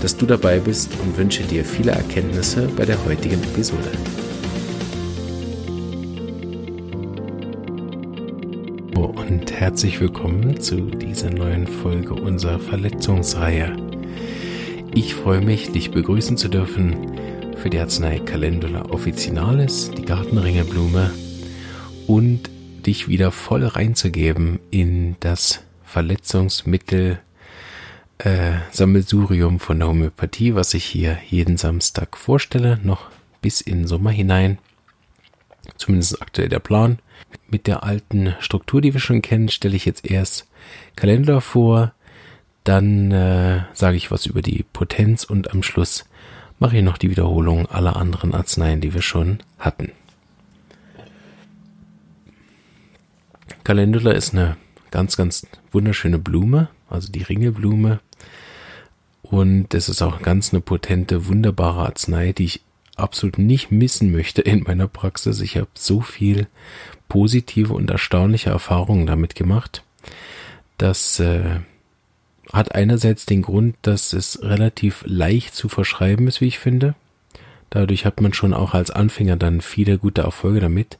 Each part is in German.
dass du dabei bist und wünsche dir viele Erkenntnisse bei der heutigen Episode. Und herzlich willkommen zu dieser neuen Folge unserer Verletzungsreihe. Ich freue mich, dich begrüßen zu dürfen für die Arznei Calendula officinalis, die Gartenringelblume und dich wieder voll reinzugeben in das Verletzungsmittel äh, Sammelsurium von der Homöopathie, was ich hier jeden Samstag vorstelle, noch bis in den Sommer hinein. Zumindest aktuell der Plan. Mit der alten Struktur, die wir schon kennen, stelle ich jetzt erst Kalender vor, dann äh, sage ich was über die Potenz und am Schluss mache ich noch die Wiederholung aller anderen Arzneien, die wir schon hatten. Calendula ist eine ganz, ganz wunderschöne Blume, also die Ringelblume. Und es ist auch ganz eine potente, wunderbare Arznei, die ich absolut nicht missen möchte in meiner Praxis. Ich habe so viel positive und erstaunliche Erfahrungen damit gemacht. Das äh, hat einerseits den Grund, dass es relativ leicht zu verschreiben ist, wie ich finde. Dadurch hat man schon auch als Anfänger dann viele gute Erfolge damit.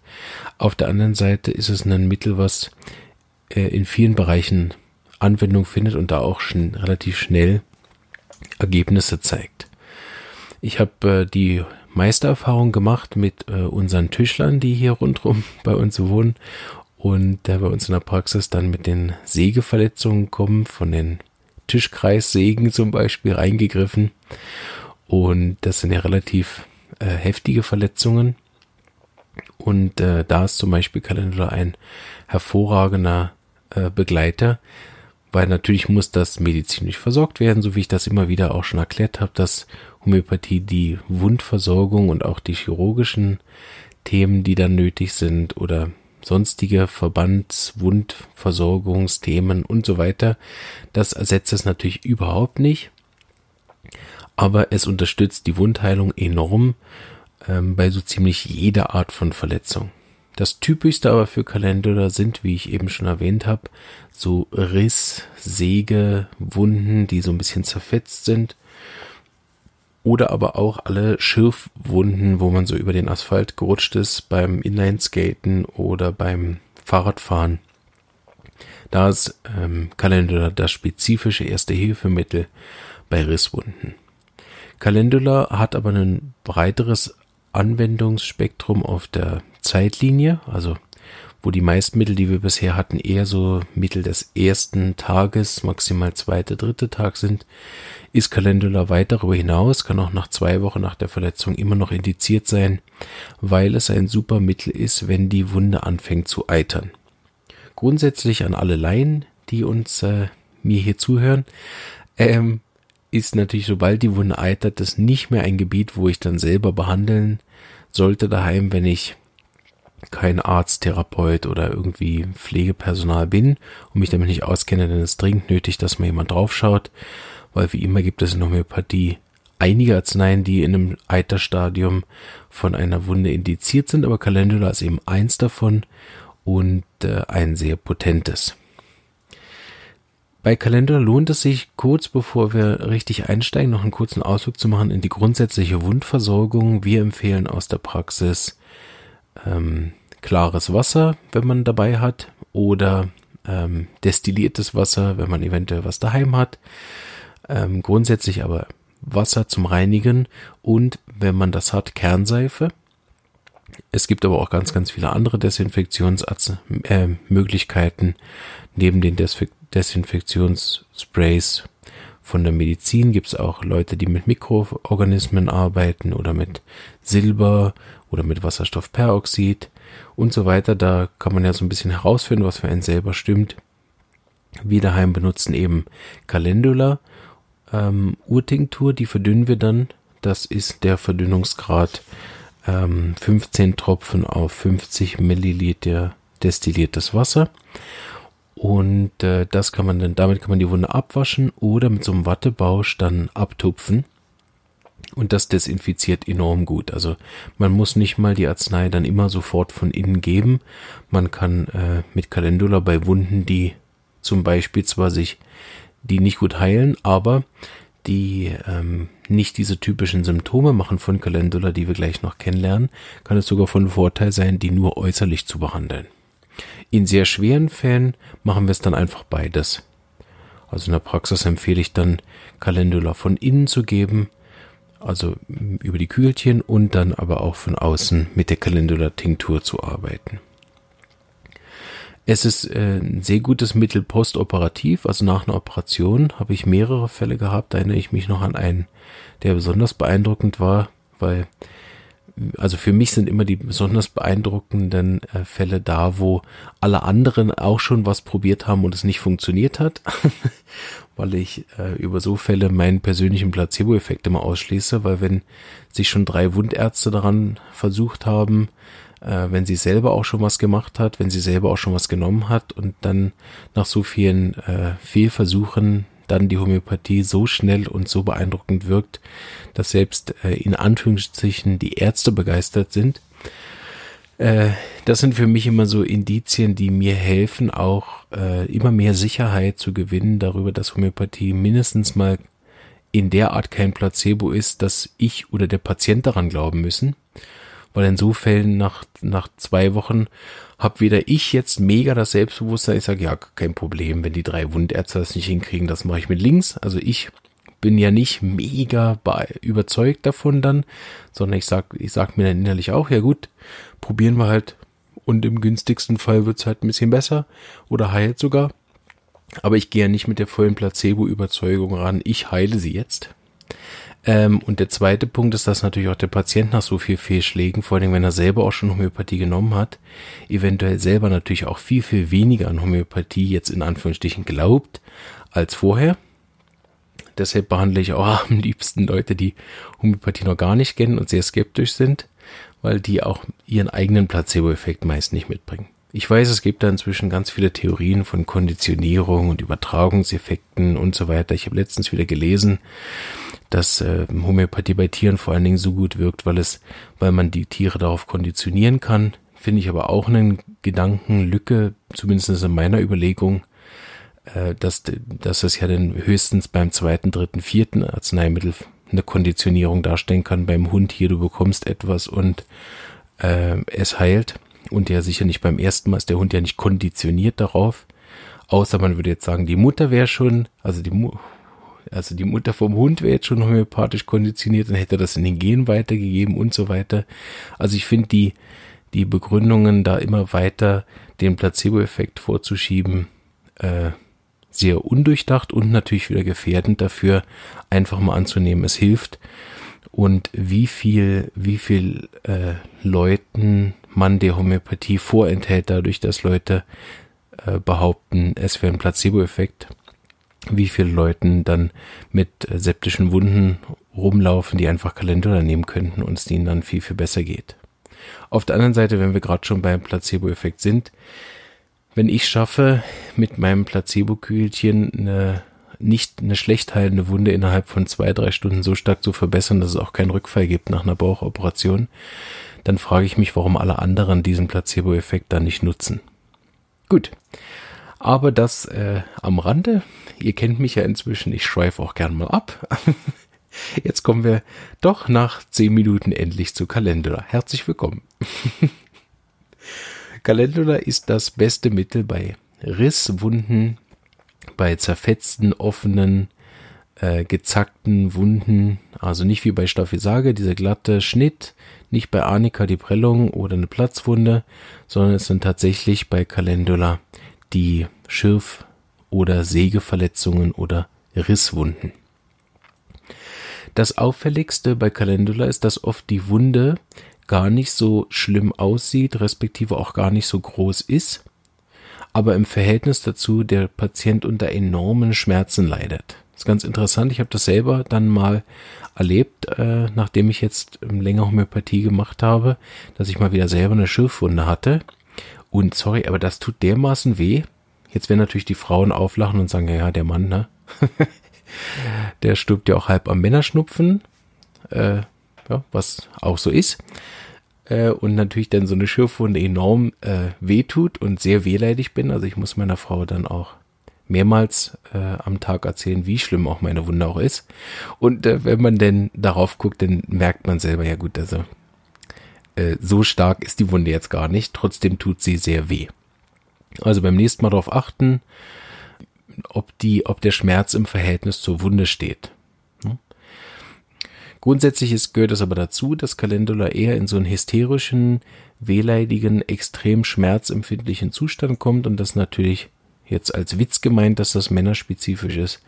Auf der anderen Seite ist es ein Mittel, was äh, in vielen Bereichen Anwendung findet und da auch schon relativ schnell Ergebnisse zeigt. Ich habe äh, die Meistererfahrung gemacht mit äh, unseren Tischlern, die hier rundherum bei uns wohnen und äh, bei uns in der Praxis dann mit den Sägeverletzungen kommen, von den Tischkreissägen zum Beispiel reingegriffen. Und das sind ja relativ äh, heftige Verletzungen. Und äh, da ist zum Beispiel Kalender ein hervorragender äh, Begleiter, weil natürlich muss das medizinisch versorgt werden, so wie ich das immer wieder auch schon erklärt habe, dass Homöopathie die Wundversorgung und auch die chirurgischen Themen, die dann nötig sind oder sonstige Verbandswundversorgungsthemen und so weiter, das ersetzt es natürlich überhaupt nicht, aber es unterstützt die Wundheilung enorm ähm, bei so ziemlich jeder Art von Verletzung. Das typischste aber für Kalender sind, wie ich eben schon erwähnt habe, so Riss, Säge, Wunden, die so ein bisschen zerfetzt sind. Oder aber auch alle Schürfwunden, wo man so über den Asphalt gerutscht ist beim Inlineskaten oder beim Fahrradfahren. Da ist ähm, Calendula das spezifische Erste-Hilfemittel bei Risswunden. Calendula hat aber ein breiteres Anwendungsspektrum auf der Zeitlinie, also wo die meisten Mittel, die wir bisher hatten, eher so Mittel des ersten Tages, maximal zweite, dritte Tag sind, ist Calendula weit darüber hinaus, kann auch nach zwei Wochen nach der Verletzung immer noch indiziert sein, weil es ein super Mittel ist, wenn die Wunde anfängt zu eitern. Grundsätzlich an alle Laien, die uns äh, mir hier zuhören, ähm, ist natürlich, sobald die Wunde eitert, das nicht mehr ein Gebiet, wo ich dann selber behandeln sollte daheim, wenn ich kein Arzt, Therapeut oder irgendwie Pflegepersonal bin und mich damit nicht auskenne, dann ist dringend nötig, dass mal jemand draufschaut, weil wie immer gibt es in Homöopathie einige Arzneien, die in einem Eiterstadium von einer Wunde indiziert sind, aber Calendula ist eben eins davon und äh, ein sehr potentes. Bei Kalender lohnt es sich, kurz bevor wir richtig einsteigen, noch einen kurzen Ausflug zu machen in die grundsätzliche Wundversorgung. Wir empfehlen aus der Praxis ähm, klares Wasser, wenn man dabei hat, oder ähm, destilliertes Wasser, wenn man eventuell was daheim hat. Ähm, grundsätzlich aber Wasser zum Reinigen und wenn man das hat, Kernseife. Es gibt aber auch ganz, ganz viele andere Desinfektionsmöglichkeiten äh, neben den Desinfektions Desinfektionssprays von der Medizin gibt es auch Leute, die mit Mikroorganismen arbeiten oder mit Silber oder mit Wasserstoffperoxid und so weiter. Da kann man ja so ein bisschen herausfinden, was für einen selber stimmt. Wir daheim benutzen eben Calendula ähm, Urtinktur, die verdünnen wir dann. Das ist der Verdünnungsgrad ähm, 15 Tropfen auf 50 Milliliter destilliertes Wasser. Und äh, das kann man dann, damit kann man die Wunde abwaschen oder mit so einem Wattebausch dann abtupfen. Und das desinfiziert enorm gut. Also man muss nicht mal die Arznei dann immer sofort von innen geben. Man kann äh, mit Calendula bei Wunden, die zum Beispiel zwar sich, die nicht gut heilen, aber die ähm, nicht diese typischen Symptome machen von Calendula, die wir gleich noch kennenlernen, kann es sogar von Vorteil sein, die nur äußerlich zu behandeln. In sehr schweren Fällen machen wir es dann einfach beides. Also in der Praxis empfehle ich dann Calendula von innen zu geben, also über die Kügelchen und dann aber auch von außen mit der Calendula-Tinktur zu arbeiten. Es ist äh, ein sehr gutes Mittel postoperativ, also nach einer Operation habe ich mehrere Fälle gehabt. Da erinnere ich mich noch an einen, der besonders beeindruckend war, weil also für mich sind immer die besonders beeindruckenden äh, Fälle da, wo alle anderen auch schon was probiert haben und es nicht funktioniert hat, weil ich äh, über so Fälle meinen persönlichen Placebo-Effekt immer ausschließe, weil wenn sich schon drei Wundärzte daran versucht haben, äh, wenn sie selber auch schon was gemacht hat, wenn sie selber auch schon was genommen hat und dann nach so vielen äh, Fehlversuchen dann die Homöopathie so schnell und so beeindruckend wirkt, dass selbst äh, in Anführungszeichen die Ärzte begeistert sind. Äh, das sind für mich immer so Indizien, die mir helfen, auch äh, immer mehr Sicherheit zu gewinnen darüber, dass Homöopathie mindestens mal in der Art kein Placebo ist, dass ich oder der Patient daran glauben müssen weil in so Fällen nach, nach zwei Wochen habe wieder ich jetzt mega das Selbstbewusstsein. Ich sage, ja, kein Problem, wenn die drei Wundärzte das nicht hinkriegen, das mache ich mit links. Also ich bin ja nicht mega überzeugt davon dann, sondern ich sag, ich sag mir dann innerlich auch, ja gut, probieren wir halt und im günstigsten Fall wird's halt ein bisschen besser oder heilt sogar. Aber ich gehe ja nicht mit der vollen Placebo-Überzeugung ran, ich heile sie jetzt. Ähm, und der zweite Punkt ist, dass natürlich auch der Patient nach so viel Fehlschlägen, vor allem wenn er selber auch schon Homöopathie genommen hat, eventuell selber natürlich auch viel, viel weniger an Homöopathie jetzt in Anführungsstrichen glaubt als vorher. Deshalb behandle ich auch am liebsten Leute, die Homöopathie noch gar nicht kennen und sehr skeptisch sind, weil die auch ihren eigenen Placebo-Effekt meist nicht mitbringen. Ich weiß, es gibt da inzwischen ganz viele Theorien von Konditionierung und Übertragungseffekten und so weiter. Ich habe letztens wieder gelesen, dass äh, Homöopathie bei Tieren vor allen Dingen so gut wirkt, weil es, weil man die Tiere darauf konditionieren kann. Finde ich aber auch eine Gedankenlücke, zumindest in meiner Überlegung, äh, dass, dass es ja dann höchstens beim zweiten, dritten, vierten Arzneimittel eine Konditionierung darstellen kann. Beim Hund hier, du bekommst etwas und äh, es heilt. Und ja sicher nicht beim ersten Mal ist der Hund ja nicht konditioniert darauf. Außer man würde jetzt sagen, die Mutter wäre schon, also die Mu also die Mutter vom Hund wäre jetzt schon homöopathisch konditioniert, dann hätte das in den Gen weitergegeben und so weiter. Also ich finde die, die Begründungen da immer weiter den Placebo-Effekt vorzuschieben, äh, sehr undurchdacht und natürlich wieder gefährdend dafür, einfach mal anzunehmen, es hilft. Und wie viel, wie viel äh, Leuten man der Homöopathie vorenthält, dadurch, dass Leute äh, behaupten, es wäre ein Placebo-Effekt. Wie viele Leuten dann mit äh, septischen Wunden rumlaufen, die einfach Kalender nehmen könnten und es ihnen dann viel, viel besser geht. Auf der anderen Seite, wenn wir gerade schon beim Placebo-Effekt sind, wenn ich schaffe, mit meinem Placebo-Kühlchen eine, nicht eine schlecht heilende Wunde innerhalb von zwei, drei Stunden so stark zu verbessern, dass es auch keinen Rückfall gibt nach einer Bauchoperation, dann frage ich mich, warum alle anderen diesen Placebo-Effekt dann nicht nutzen. Gut. Aber das äh, am Rande. Ihr kennt mich ja inzwischen, ich schweife auch gern mal ab. Jetzt kommen wir doch nach zehn Minuten endlich zu Calendula. Herzlich willkommen. Calendula ist das beste Mittel bei Risswunden, bei zerfetzten, offenen, äh, gezackten Wunden, also nicht wie bei Staphysage, dieser glatte Schnitt, nicht bei Arnika die Prellung oder eine Platzwunde, sondern es sind tatsächlich bei Calendula die Schirf- oder Sägeverletzungen oder Risswunden. Das auffälligste bei Calendula ist, dass oft die Wunde gar nicht so schlimm aussieht, respektive auch gar nicht so groß ist, aber im Verhältnis dazu der Patient unter enormen Schmerzen leidet. Das ist ganz interessant. Ich habe das selber dann mal erlebt, äh, nachdem ich jetzt länger Homöopathie gemacht habe, dass ich mal wieder selber eine Schürfwunde hatte. Und sorry, aber das tut dermaßen weh. Jetzt werden natürlich die Frauen auflachen und sagen, ja, ja der Mann, ne? der stirbt ja auch halb am Männerschnupfen, äh, ja, was auch so ist. Äh, und natürlich dann so eine Schürfwunde enorm äh, wehtut und sehr wehleidig bin. Also ich muss meiner Frau dann auch mehrmals äh, am Tag erzählen, wie schlimm auch meine Wunde auch ist. Und äh, wenn man denn darauf guckt, dann merkt man selber, ja gut, also äh, so stark ist die Wunde jetzt gar nicht. Trotzdem tut sie sehr weh. Also beim nächsten Mal darauf achten, ob die, ob der Schmerz im Verhältnis zur Wunde steht. Grundsätzlich ist, gehört es aber dazu, dass Calendula eher in so einen hysterischen, wehleidigen, extrem schmerzempfindlichen Zustand kommt und das natürlich jetzt als Witz gemeint, dass das männerspezifisch ist.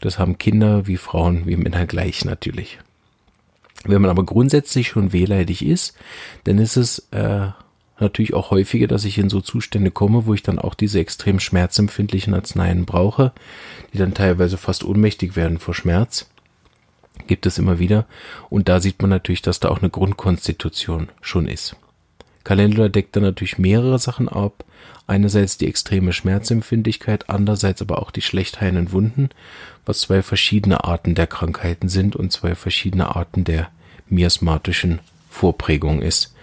Das haben Kinder wie Frauen wie Männer gleich natürlich. Wenn man aber grundsätzlich schon wehleidig ist, dann ist es äh, natürlich auch häufiger, dass ich in so Zustände komme, wo ich dann auch diese extrem schmerzempfindlichen Arzneien brauche, die dann teilweise fast ohnmächtig werden vor Schmerz. Gibt es immer wieder. Und da sieht man natürlich, dass da auch eine Grundkonstitution schon ist. Calendula deckt dann natürlich mehrere Sachen ab. Einerseits die extreme Schmerzempfindlichkeit, andererseits aber auch die schlecht heilenden Wunden, was zwei verschiedene Arten der Krankheiten sind und zwei verschiedene Arten der miasmatischen Vorprägung ist.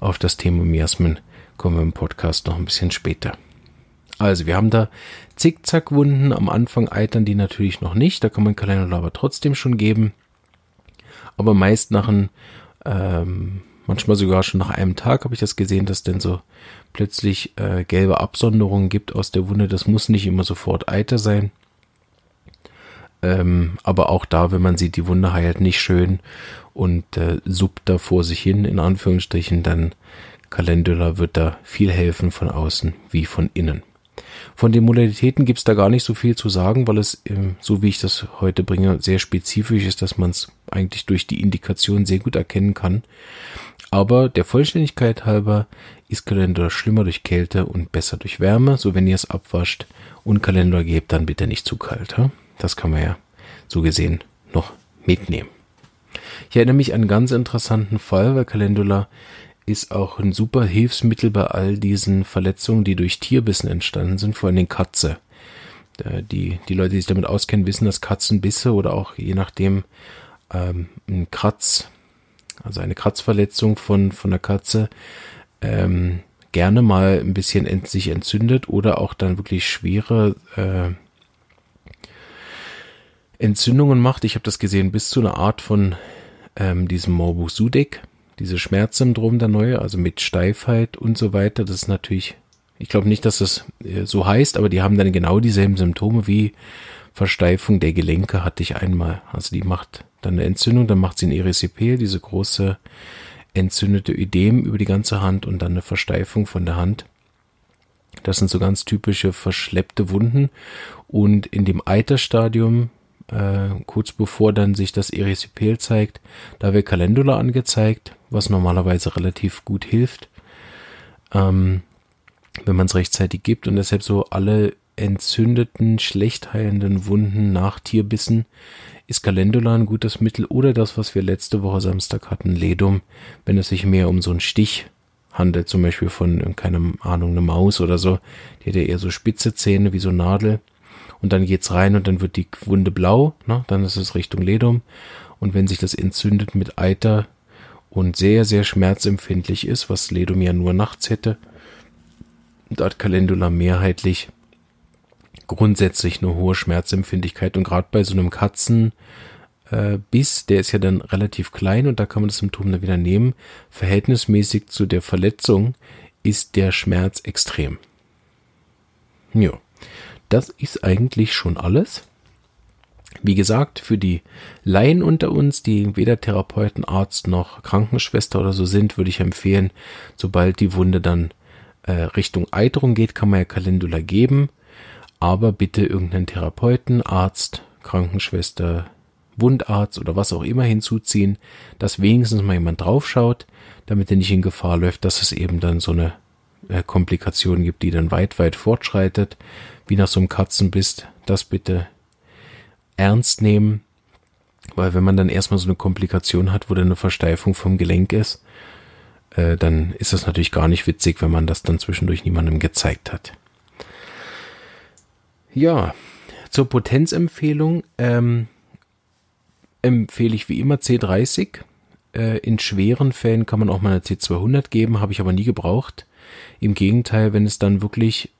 Auf das Thema Miasmen kommen wir im Podcast noch ein bisschen später. Also, wir haben da Zickzackwunden. Am Anfang eitern die natürlich noch nicht. Da kann man Calendula aber trotzdem schon geben. Aber meist nach einem ähm, manchmal sogar schon nach einem Tag habe ich das gesehen, dass denn so plötzlich äh, gelbe Absonderungen gibt aus der Wunde. Das muss nicht immer sofort Eiter sein. Ähm, aber auch da, wenn man sieht, die Wunde heilt nicht schön und äh, suppt da vor sich hin, in Anführungsstrichen, dann Calendula wird da viel helfen von außen wie von innen. Von den Modalitäten gibt's da gar nicht so viel zu sagen, weil es, ähm, so wie ich das heute bringe, sehr spezifisch ist, dass man es eigentlich durch die Indikation sehr gut erkennen kann. Aber der Vollständigkeit halber ist Kalender schlimmer durch Kälte und besser durch Wärme. So wenn ihr es abwascht und Kalender gebt, dann bitte nicht zu kalt. Das kann man ja so gesehen noch mitnehmen. Ich erinnere mich an einen ganz interessanten Fall, weil Calendula ist auch ein super Hilfsmittel bei all diesen Verletzungen, die durch Tierbissen entstanden sind, vor allem den Katze. Die, die Leute, die sich damit auskennen, wissen, dass Katzenbisse oder auch je nachdem ähm, ein Kratz, also eine Kratzverletzung von, von der Katze, ähm, gerne mal ein bisschen ent, sich entzündet oder auch dann wirklich schwere äh, Entzündungen macht. Ich habe das gesehen bis zu einer Art von ähm, diesem Morbus Sudeck, diese Schmerzsyndrom der neue, also mit Steifheit und so weiter. Das ist natürlich, ich glaube nicht, dass das äh, so heißt, aber die haben dann genau dieselben Symptome wie Versteifung der Gelenke hatte ich einmal. Also die macht dann eine Entzündung, dann macht sie ein Erysipeal, diese große entzündete Ödem über die ganze Hand und dann eine Versteifung von der Hand. Das sind so ganz typische verschleppte Wunden. Und in dem Eiterstadium, äh, kurz bevor dann sich das Erysipeal zeigt, da wird Calendula angezeigt, was normalerweise relativ gut hilft, ähm, wenn man es rechtzeitig gibt. Und deshalb so alle entzündeten, schlecht heilenden Wunden nach Tierbissen ist Calendula ein gutes Mittel oder das, was wir letzte Woche Samstag hatten, Ledum, wenn es sich mehr um so einen Stich handelt, zum Beispiel von, keine Ahnung, eine Maus oder so, die hat ja eher so spitze Zähne wie so Nadel und dann geht's rein und dann wird die Wunde blau, ne? dann ist es Richtung Ledum und wenn sich das entzündet mit Eiter und sehr, sehr schmerzempfindlich ist, was Ledum ja nur nachts hätte, da hat Calendula mehrheitlich grundsätzlich eine hohe Schmerzempfindlichkeit und gerade bei so einem Katzenbiss, äh, der ist ja dann relativ klein und da kann man das Symptom dann wieder nehmen, verhältnismäßig zu der Verletzung ist der Schmerz extrem. Ja, das ist eigentlich schon alles. Wie gesagt, für die Laien unter uns, die weder Therapeuten, Arzt noch Krankenschwester oder so sind, würde ich empfehlen, sobald die Wunde dann äh, Richtung Eiterung geht, kann man ja Calendula geben aber bitte irgendeinen Therapeuten, Arzt, Krankenschwester, Wundarzt oder was auch immer hinzuziehen, dass wenigstens mal jemand draufschaut, damit er nicht in Gefahr läuft, dass es eben dann so eine äh, Komplikation gibt, die dann weit, weit fortschreitet, wie nach so einem Katzenbiss. Das bitte ernst nehmen, weil wenn man dann erstmal so eine Komplikation hat, wo dann eine Versteifung vom Gelenk ist, äh, dann ist das natürlich gar nicht witzig, wenn man das dann zwischendurch niemandem gezeigt hat. Ja, zur Potenzempfehlung ähm, empfehle ich wie immer C30. Äh, in schweren Fällen kann man auch mal eine C200 geben, habe ich aber nie gebraucht. Im Gegenteil, wenn es dann wirklich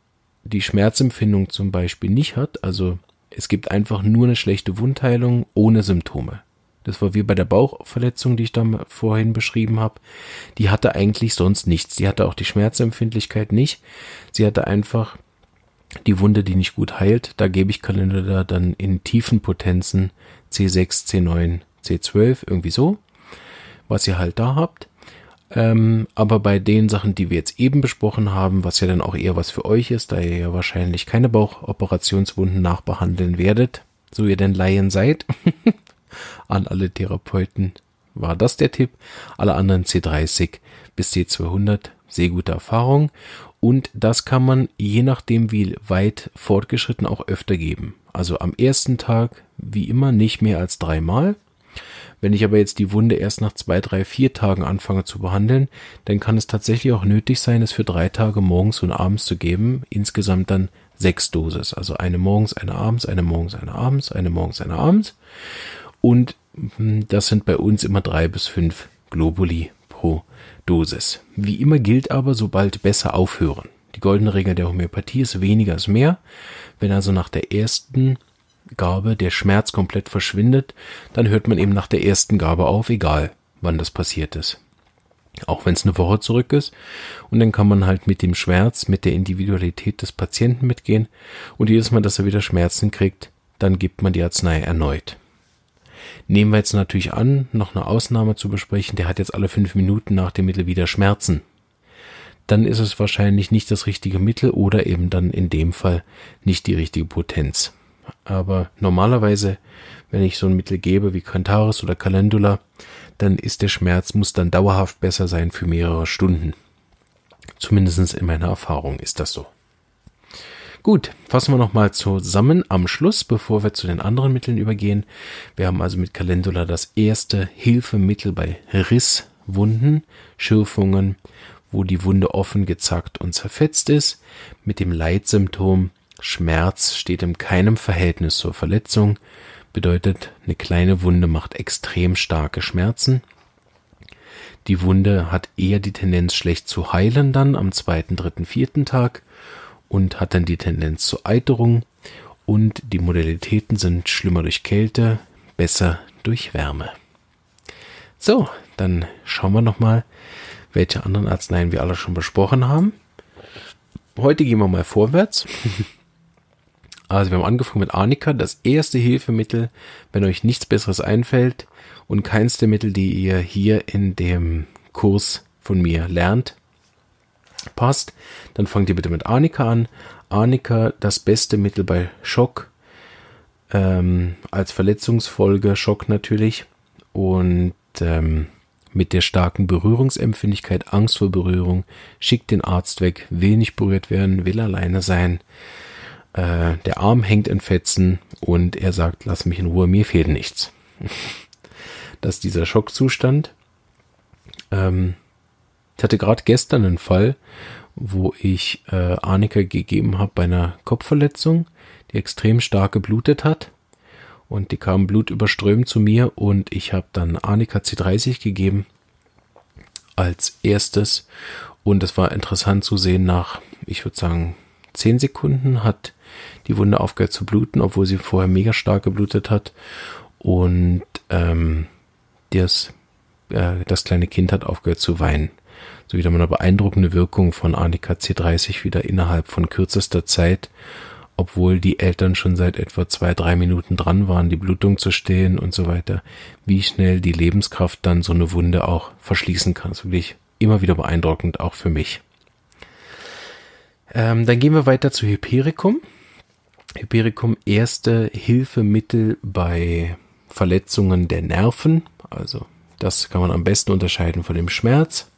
die Schmerzempfindung zum Beispiel nicht hat, also es gibt einfach nur eine schlechte Wundheilung ohne Symptome. Das war wie bei der Bauchverletzung, die ich da vorhin beschrieben habe. Die hatte eigentlich sonst nichts. Die hatte auch die Schmerzempfindlichkeit nicht. Sie hatte einfach die Wunde, die nicht gut heilt. Da gebe ich Kalender dann in tiefen Potenzen C6, C9, C12, irgendwie so, was ihr halt da habt. Ähm, aber bei den Sachen, die wir jetzt eben besprochen haben, was ja dann auch eher was für euch ist, da ihr ja wahrscheinlich keine Bauchoperationswunden nachbehandeln werdet, so ihr denn Laien seid, an alle Therapeuten war das der Tipp. Alle anderen C30 bis C200, sehr gute Erfahrung. Und das kann man je nachdem, wie weit fortgeschritten, auch öfter geben. Also am ersten Tag, wie immer, nicht mehr als dreimal. Wenn ich aber jetzt die Wunde erst nach zwei, drei, vier Tagen anfange zu behandeln, dann kann es tatsächlich auch nötig sein, es für drei Tage morgens und abends zu geben. Insgesamt dann sechs Dosis. Also eine morgens, eine abends, eine morgens, eine abends, eine morgens, eine abends. Und hm, das sind bei uns immer drei bis fünf Globuli pro Dosis. Wie immer gilt aber, sobald besser aufhören. Die goldene Regel der Homöopathie ist weniger ist mehr. Wenn also nach der ersten Gabe der Schmerz komplett verschwindet, dann hört man eben nach der ersten Gabe auf, egal wann das passiert ist. Auch wenn es eine Woche zurück ist. Und dann kann man halt mit dem Schmerz, mit der Individualität des Patienten mitgehen. Und jedes Mal, dass er wieder Schmerzen kriegt, dann gibt man die Arznei erneut. Nehmen wir jetzt natürlich an, noch eine Ausnahme zu besprechen, der hat jetzt alle fünf Minuten nach dem Mittel wieder Schmerzen. Dann ist es wahrscheinlich nicht das richtige Mittel oder eben dann in dem Fall nicht die richtige Potenz. Aber normalerweise, wenn ich so ein Mittel gebe wie Cantaris oder Calendula, dann ist der Schmerz, muss dann dauerhaft besser sein für mehrere Stunden. Zumindest in meiner Erfahrung ist das so. Gut, fassen wir nochmal zusammen am Schluss, bevor wir zu den anderen Mitteln übergehen. Wir haben also mit Calendula das erste Hilfemittel bei Risswunden, Schürfungen, wo die Wunde offen gezackt und zerfetzt ist. Mit dem Leitsymptom Schmerz steht in keinem Verhältnis zur Verletzung, bedeutet eine kleine Wunde macht extrem starke Schmerzen. Die Wunde hat eher die Tendenz schlecht zu heilen dann am zweiten, dritten, vierten Tag und hat dann die Tendenz zur Eiterung und die Modalitäten sind schlimmer durch Kälte, besser durch Wärme. So, dann schauen wir nochmal, welche anderen Arzneien wir alle schon besprochen haben. Heute gehen wir mal vorwärts. Also wir haben angefangen mit Arnika, das erste Hilfemittel, wenn euch nichts Besseres einfällt und keins der Mittel, die ihr hier in dem Kurs von mir lernt, passt, dann fangt ihr bitte mit Arnika an. Arnika, das beste Mittel bei Schock, ähm, als Verletzungsfolge, Schock natürlich. Und ähm, mit der starken Berührungsempfindlichkeit, Angst vor Berührung, schickt den Arzt weg, will nicht berührt werden, will alleine sein. Äh, der Arm hängt in Fetzen und er sagt, lass mich in Ruhe, mir fehlt nichts. das ist dieser Schockzustand. Ähm, ich hatte gerade gestern einen Fall, wo ich äh, Arnika gegeben habe bei einer Kopfverletzung, die extrem stark geblutet hat. Und die kam blutüberströmt zu mir und ich habe dann Arnika C30 gegeben als erstes. Und es war interessant zu sehen, nach, ich würde sagen, zehn Sekunden hat die Wunde aufgehört zu bluten, obwohl sie vorher mega stark geblutet hat. Und ähm, das, äh, das kleine Kind hat aufgehört zu weinen so wieder mal eine beeindruckende Wirkung von Arnika C30 wieder innerhalb von kürzester Zeit, obwohl die Eltern schon seit etwa zwei, drei Minuten dran waren, die Blutung zu stehen und so weiter, wie schnell die Lebenskraft dann so eine Wunde auch verschließen kann. Das ist wirklich immer wieder beeindruckend, auch für mich. Ähm, dann gehen wir weiter zu Hypericum. Hypericum erste Hilfemittel bei Verletzungen der Nerven. Also das kann man am besten unterscheiden von dem Schmerz.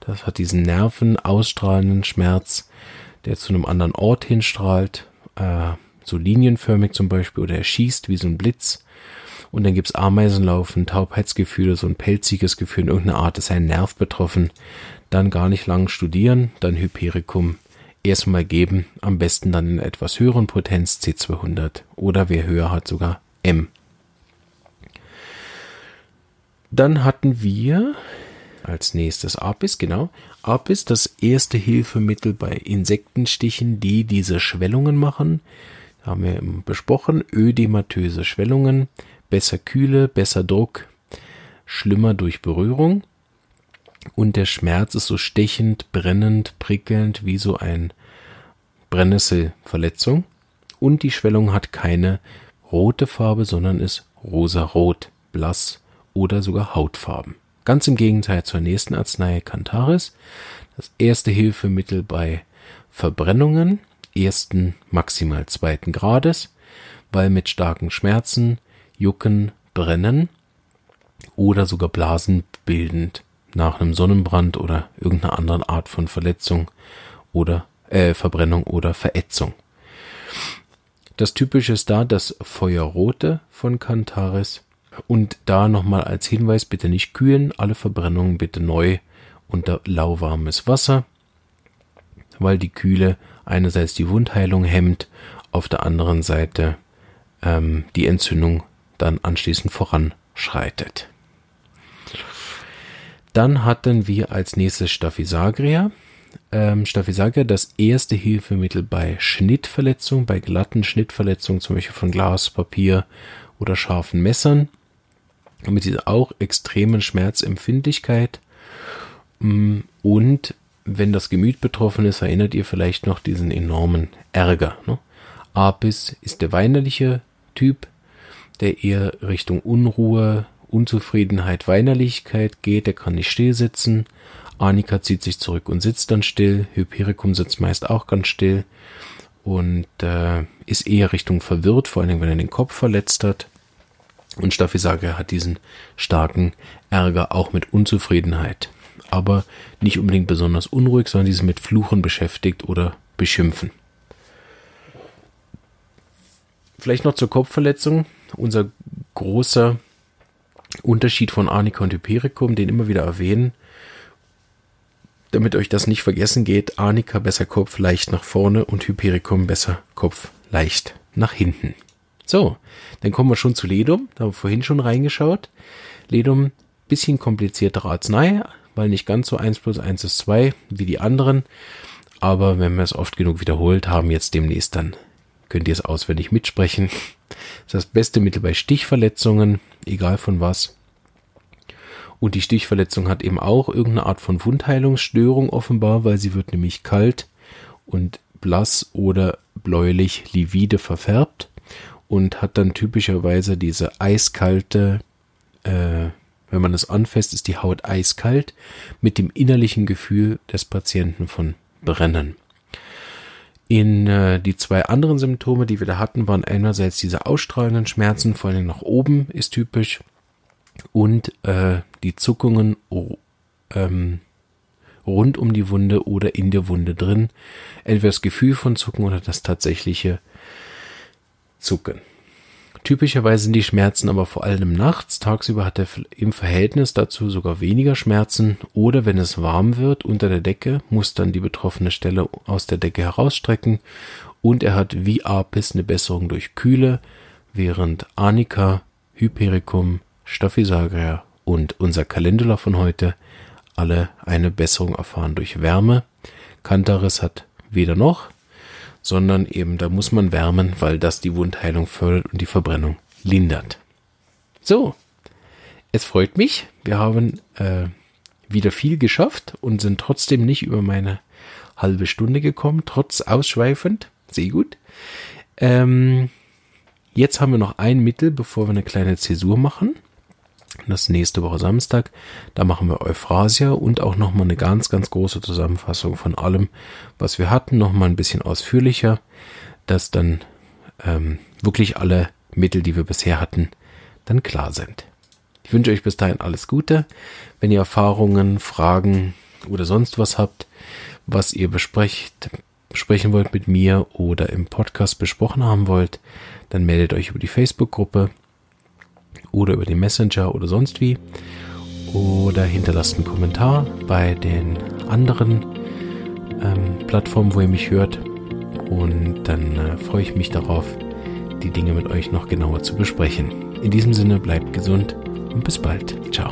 Das hat diesen Nerven ausstrahlenden Schmerz, der zu einem anderen Ort hinstrahlt. Äh, so linienförmig zum Beispiel, oder er schießt wie so ein Blitz. Und dann gibt's Ameisenlaufen, Taubheitsgefühle, so ein pelziges Gefühl, in irgendeiner Art ist ein Nerv betroffen. Dann gar nicht lang studieren, dann Hypericum erstmal geben, am besten dann in etwas höheren Potenz C200 oder wer höher hat sogar M. Dann hatten wir als nächstes Apis, genau. Apis, das erste Hilfemittel bei Insektenstichen, die diese Schwellungen machen. Haben wir besprochen. Ödematöse Schwellungen, besser Kühle, besser Druck, schlimmer durch Berührung. Und der Schmerz ist so stechend, brennend, prickelnd wie so ein Brennnesselverletzung. Und die Schwellung hat keine rote Farbe, sondern ist rosarot, blass oder sogar Hautfarben. Ganz im Gegenteil zur nächsten Arznei Cantaris. Das erste Hilfemittel bei Verbrennungen ersten, maximal zweiten Grades, weil mit starken Schmerzen, Jucken, Brennen oder sogar Blasen bildend nach einem Sonnenbrand oder irgendeiner anderen Art von Verletzung oder äh, Verbrennung oder Verätzung. Das typische ist da das Feuerrote von Cantaris und da nochmal als Hinweis bitte nicht kühlen, alle Verbrennungen bitte neu unter lauwarmes Wasser, weil die Kühle einerseits die Wundheilung hemmt, auf der anderen Seite ähm, die Entzündung dann anschließend voranschreitet. Dann hatten wir als nächstes Staphysagria. Ähm, Staphysagria, das erste Hilfemittel bei Schnittverletzungen, bei glatten Schnittverletzungen, zum Beispiel von Glas, Papier oder scharfen Messern. Mit dieser auch extremen Schmerzempfindlichkeit. Mm, und wenn das Gemüt betroffen ist, erinnert ihr vielleicht noch diesen enormen Ärger. Ne? Apis ist der weinerliche Typ, der eher Richtung Unruhe, Unzufriedenheit, Weinerlichkeit geht, der kann nicht still sitzen. Anika zieht sich zurück und sitzt dann still. Hypericum sitzt meist auch ganz still und äh, ist eher Richtung verwirrt, vor allem wenn er den Kopf verletzt hat. Und Staphysagria hat diesen starken Ärger auch mit Unzufriedenheit aber nicht unbedingt besonders unruhig, sondern die sind mit Fluchen beschäftigt oder beschimpfen. Vielleicht noch zur Kopfverletzung. Unser großer Unterschied von Arnika und Hypericum, den immer wieder erwähnen, damit euch das nicht vergessen geht. Arnika besser Kopf leicht nach vorne und Hypericum besser Kopf leicht nach hinten. So, dann kommen wir schon zu Ledum. Da haben wir vorhin schon reingeschaut. Ledum, bisschen kompliziertere Arznei, weil nicht ganz so 1 plus 1 ist 2 wie die anderen. Aber wenn man es oft genug wiederholt haben, jetzt demnächst, dann könnt ihr es auswendig mitsprechen. Das beste Mittel bei Stichverletzungen, egal von was. Und die Stichverletzung hat eben auch irgendeine Art von Wundheilungsstörung offenbar, weil sie wird nämlich kalt und blass oder bläulich livide verfärbt und hat dann typischerweise diese eiskalte äh, wenn man es anfasst, ist die Haut eiskalt mit dem innerlichen Gefühl des Patienten von Brennen. In äh, die zwei anderen Symptome, die wir da hatten, waren einerseits diese ausstrahlenden Schmerzen, vor allem nach oben ist typisch, und äh, die Zuckungen oh, ähm, rund um die Wunde oder in der Wunde drin. Entweder das Gefühl von Zucken oder das tatsächliche Zucken. Typischerweise sind die Schmerzen aber vor allem nachts. Tagsüber hat er im Verhältnis dazu sogar weniger Schmerzen. Oder wenn es warm wird unter der Decke, muss dann die betroffene Stelle aus der Decke herausstrecken. Und er hat wie Apis eine Besserung durch Kühle, während Anika, Hypericum, Staphysagria und unser Calendula von heute alle eine Besserung erfahren durch Wärme. Cantaris hat weder noch, sondern eben da muss man wärmen, weil das die Wundheilung fördert und die Verbrennung lindert. So, es freut mich. Wir haben äh, wieder viel geschafft und sind trotzdem nicht über meine halbe Stunde gekommen, trotz ausschweifend. Sehr gut. Ähm, jetzt haben wir noch ein Mittel, bevor wir eine kleine Zäsur machen. Das nächste Woche Samstag. Da machen wir Euphrasia und auch nochmal eine ganz, ganz große Zusammenfassung von allem, was wir hatten. Nochmal ein bisschen ausführlicher, dass dann ähm, wirklich alle Mittel, die wir bisher hatten, dann klar sind. Ich wünsche euch bis dahin alles Gute. Wenn ihr Erfahrungen, Fragen oder sonst was habt, was ihr besprecht, besprechen wollt mit mir oder im Podcast besprochen haben wollt, dann meldet euch über die Facebook-Gruppe oder über den Messenger oder sonst wie. Oder hinterlasst einen Kommentar bei den anderen ähm, Plattformen, wo ihr mich hört. Und dann äh, freue ich mich darauf, die Dinge mit euch noch genauer zu besprechen. In diesem Sinne bleibt gesund und bis bald. Ciao.